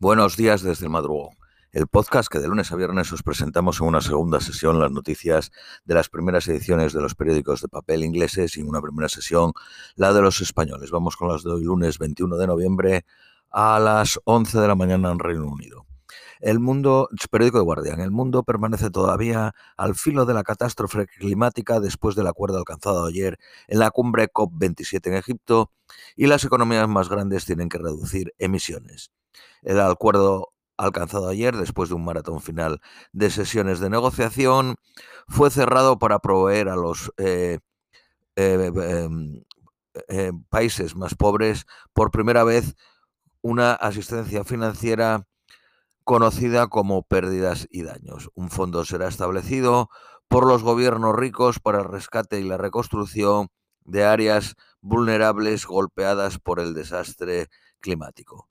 Buenos días desde el madrugón. El podcast que de lunes a viernes os presentamos en una segunda sesión las noticias de las primeras ediciones de los periódicos de papel ingleses y en una primera sesión la de los españoles. Vamos con las de hoy lunes 21 de noviembre a las 11 de la mañana en Reino Unido. El mundo, periódico de Guardian, el mundo permanece todavía al filo de la catástrofe climática después del acuerdo alcanzado ayer en la cumbre COP27 en Egipto y las economías más grandes tienen que reducir emisiones. El acuerdo alcanzado ayer, después de un maratón final de sesiones de negociación, fue cerrado para proveer a los eh, eh, em, eh, países más pobres por primera vez una asistencia financiera conocida como pérdidas y daños. Un fondo será establecido por los gobiernos ricos para el rescate y la reconstrucción de áreas vulnerables golpeadas por el desastre climático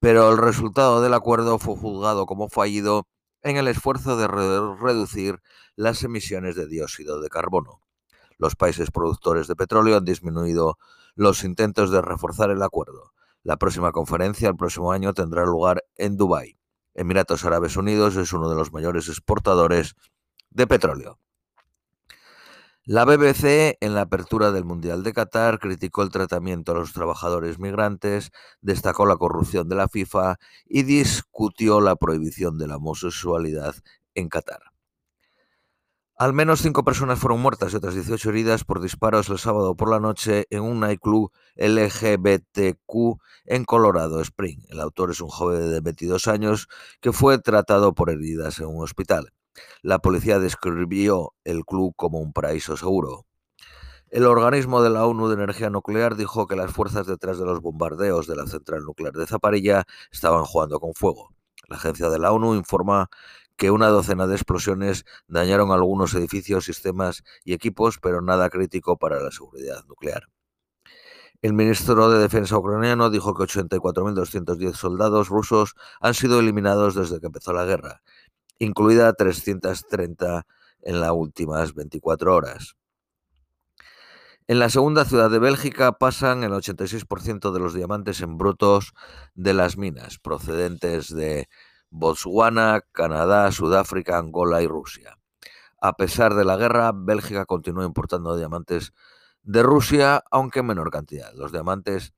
pero el resultado del acuerdo fue juzgado como fallido en el esfuerzo de reducir las emisiones de dióxido de carbono. Los países productores de petróleo han disminuido los intentos de reforzar el acuerdo. La próxima conferencia el próximo año tendrá lugar en Dubái. Emiratos Árabes Unidos es uno de los mayores exportadores de petróleo. La BBC, en la apertura del Mundial de Qatar, criticó el tratamiento a los trabajadores migrantes, destacó la corrupción de la FIFA y discutió la prohibición de la homosexualidad en Qatar. Al menos cinco personas fueron muertas y otras 18 heridas por disparos el sábado por la noche en un nightclub LGBTQ en Colorado Spring. El autor es un joven de 22 años que fue tratado por heridas en un hospital. La policía describió el club como un paraíso seguro. El organismo de la ONU de Energía Nuclear dijo que las fuerzas detrás de los bombardeos de la central nuclear de Zaparilla estaban jugando con fuego. La agencia de la ONU informa que una docena de explosiones dañaron algunos edificios, sistemas y equipos, pero nada crítico para la seguridad nuclear. El ministro de Defensa ucraniano dijo que 84.210 soldados rusos han sido eliminados desde que empezó la guerra incluida 330 en las últimas 24 horas. En la segunda ciudad de Bélgica pasan el 86% de los diamantes en brutos de las minas, procedentes de Botswana, Canadá, Sudáfrica, Angola y Rusia. A pesar de la guerra, Bélgica continúa importando diamantes de Rusia, aunque en menor cantidad. Los diamantes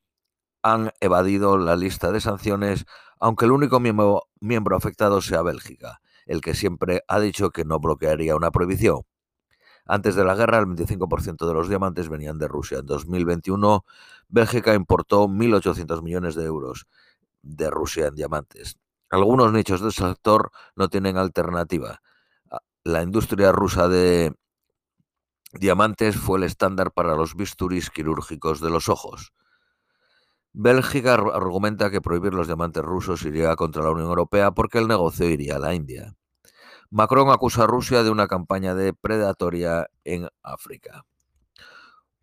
han evadido la lista de sanciones, aunque el único miembro, miembro afectado sea Bélgica el que siempre ha dicho que no bloquearía una prohibición. Antes de la guerra, el 25% de los diamantes venían de Rusia. En 2021, Bélgica importó 1.800 millones de euros de Rusia en diamantes. Algunos nichos del sector no tienen alternativa. Ah, la industria rusa de diamantes fue el estándar para los bisturís quirúrgicos de los ojos. Bélgica argumenta que prohibir los diamantes rusos iría contra la Unión Europea porque el negocio iría a la India. Macron acusa a Rusia de una campaña de predatoria en África.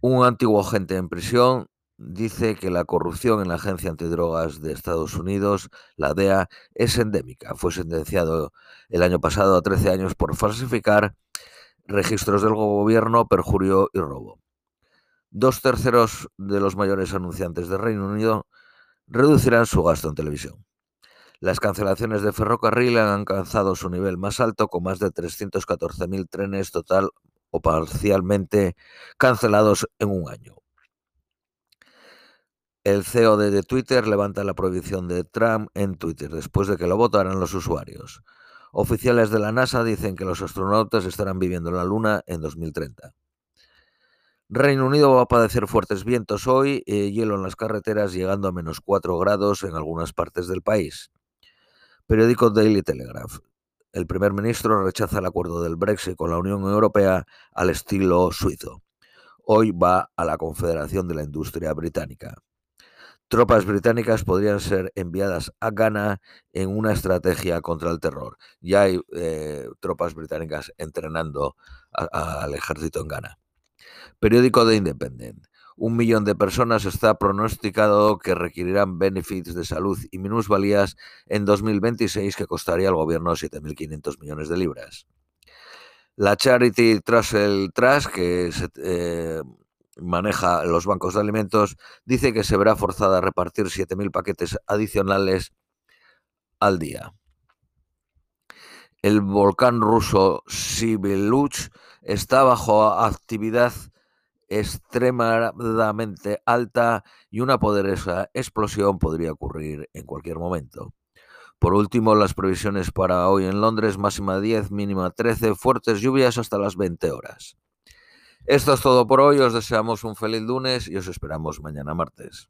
Un antiguo agente en prisión dice que la corrupción en la Agencia Antidrogas de Estados Unidos, la DEA, es endémica. Fue sentenciado el año pasado a 13 años por falsificar registros del gobierno, perjurio y robo. Dos terceros de los mayores anunciantes del Reino Unido reducirán su gasto en televisión. Las cancelaciones de ferrocarril han alcanzado su nivel más alto con más de 314.000 trenes total o parcialmente cancelados en un año. El CEO de Twitter levanta la prohibición de Trump en Twitter después de que lo votaran los usuarios. Oficiales de la NASA dicen que los astronautas estarán viviendo en la Luna en 2030. Reino Unido va a padecer fuertes vientos hoy, eh, hielo en las carreteras llegando a menos 4 grados en algunas partes del país. Periódico Daily Telegraph. El primer ministro rechaza el acuerdo del Brexit con la Unión Europea al estilo suizo. Hoy va a la Confederación de la Industria Británica. Tropas británicas podrían ser enviadas a Ghana en una estrategia contra el terror. Ya hay eh, tropas británicas entrenando al ejército en Ghana. Periódico de Independent un millón de personas está pronosticado que requerirán benefits de salud y minusvalías en 2026 que costaría al gobierno 7.500 millones de libras. La Charity Trussell Trust, que eh, maneja los bancos de alimentos, dice que se verá forzada a repartir 7.000 paquetes adicionales al día. El volcán ruso Sibiluch está bajo actividad extremadamente alta y una poderosa explosión podría ocurrir en cualquier momento. Por último, las previsiones para hoy en Londres, máxima 10, mínima 13, fuertes lluvias hasta las 20 horas. Esto es todo por hoy, os deseamos un feliz lunes y os esperamos mañana martes.